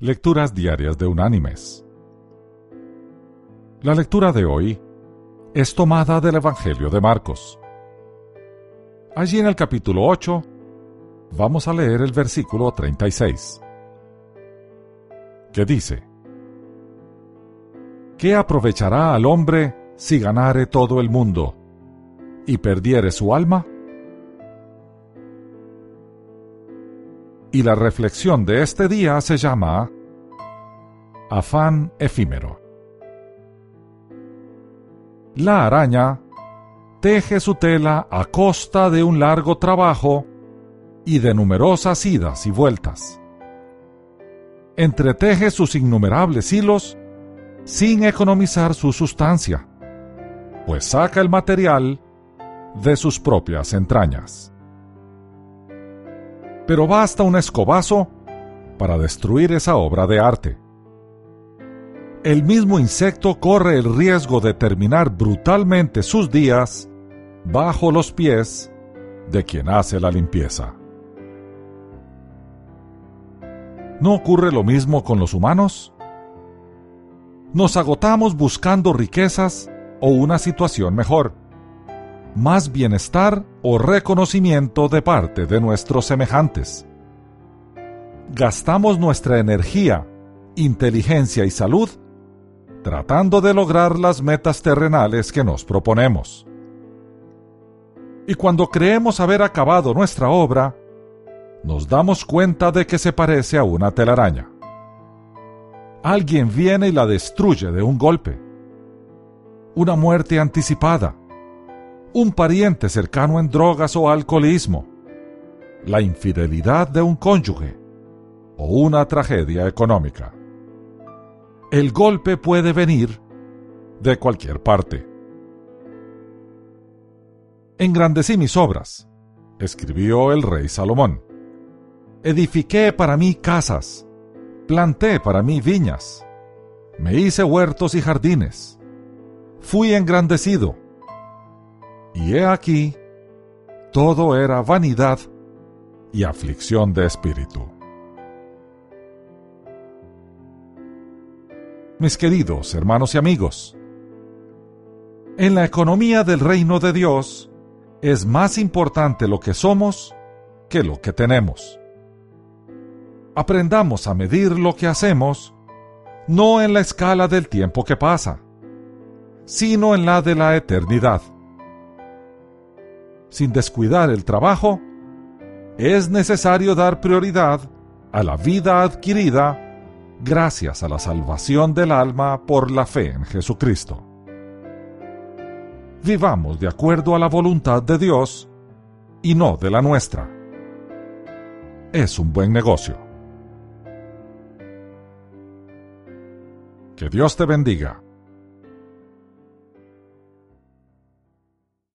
Lecturas Diarias de Unánimes. La lectura de hoy es tomada del Evangelio de Marcos. Allí en el capítulo 8 vamos a leer el versículo 36, que dice, ¿Qué aprovechará al hombre si ganare todo el mundo y perdiere su alma? Y la reflexión de este día se llama Afán efímero. La araña teje su tela a costa de un largo trabajo y de numerosas idas y vueltas. Entreteje sus innumerables hilos sin economizar su sustancia, pues saca el material de sus propias entrañas pero basta un escobazo para destruir esa obra de arte. El mismo insecto corre el riesgo de terminar brutalmente sus días bajo los pies de quien hace la limpieza. ¿No ocurre lo mismo con los humanos? Nos agotamos buscando riquezas o una situación mejor más bienestar o reconocimiento de parte de nuestros semejantes. Gastamos nuestra energía, inteligencia y salud tratando de lograr las metas terrenales que nos proponemos. Y cuando creemos haber acabado nuestra obra, nos damos cuenta de que se parece a una telaraña. Alguien viene y la destruye de un golpe. Una muerte anticipada un pariente cercano en drogas o alcoholismo, la infidelidad de un cónyuge o una tragedia económica. El golpe puede venir de cualquier parte. Engrandecí mis obras, escribió el rey Salomón. Edifiqué para mí casas, planté para mí viñas, me hice huertos y jardines. Fui engrandecido y he aquí, todo era vanidad y aflicción de espíritu. Mis queridos hermanos y amigos, en la economía del reino de Dios es más importante lo que somos que lo que tenemos. Aprendamos a medir lo que hacemos no en la escala del tiempo que pasa, sino en la de la eternidad sin descuidar el trabajo, es necesario dar prioridad a la vida adquirida gracias a la salvación del alma por la fe en Jesucristo. Vivamos de acuerdo a la voluntad de Dios y no de la nuestra. Es un buen negocio. Que Dios te bendiga.